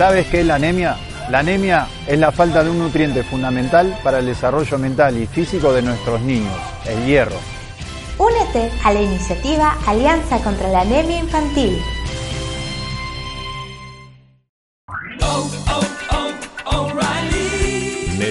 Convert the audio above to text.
¿Sabes qué es la anemia? La anemia es la falta de un nutriente fundamental para el desarrollo mental y físico de nuestros niños, el hierro. Únete a la iniciativa Alianza contra la Anemia Infantil.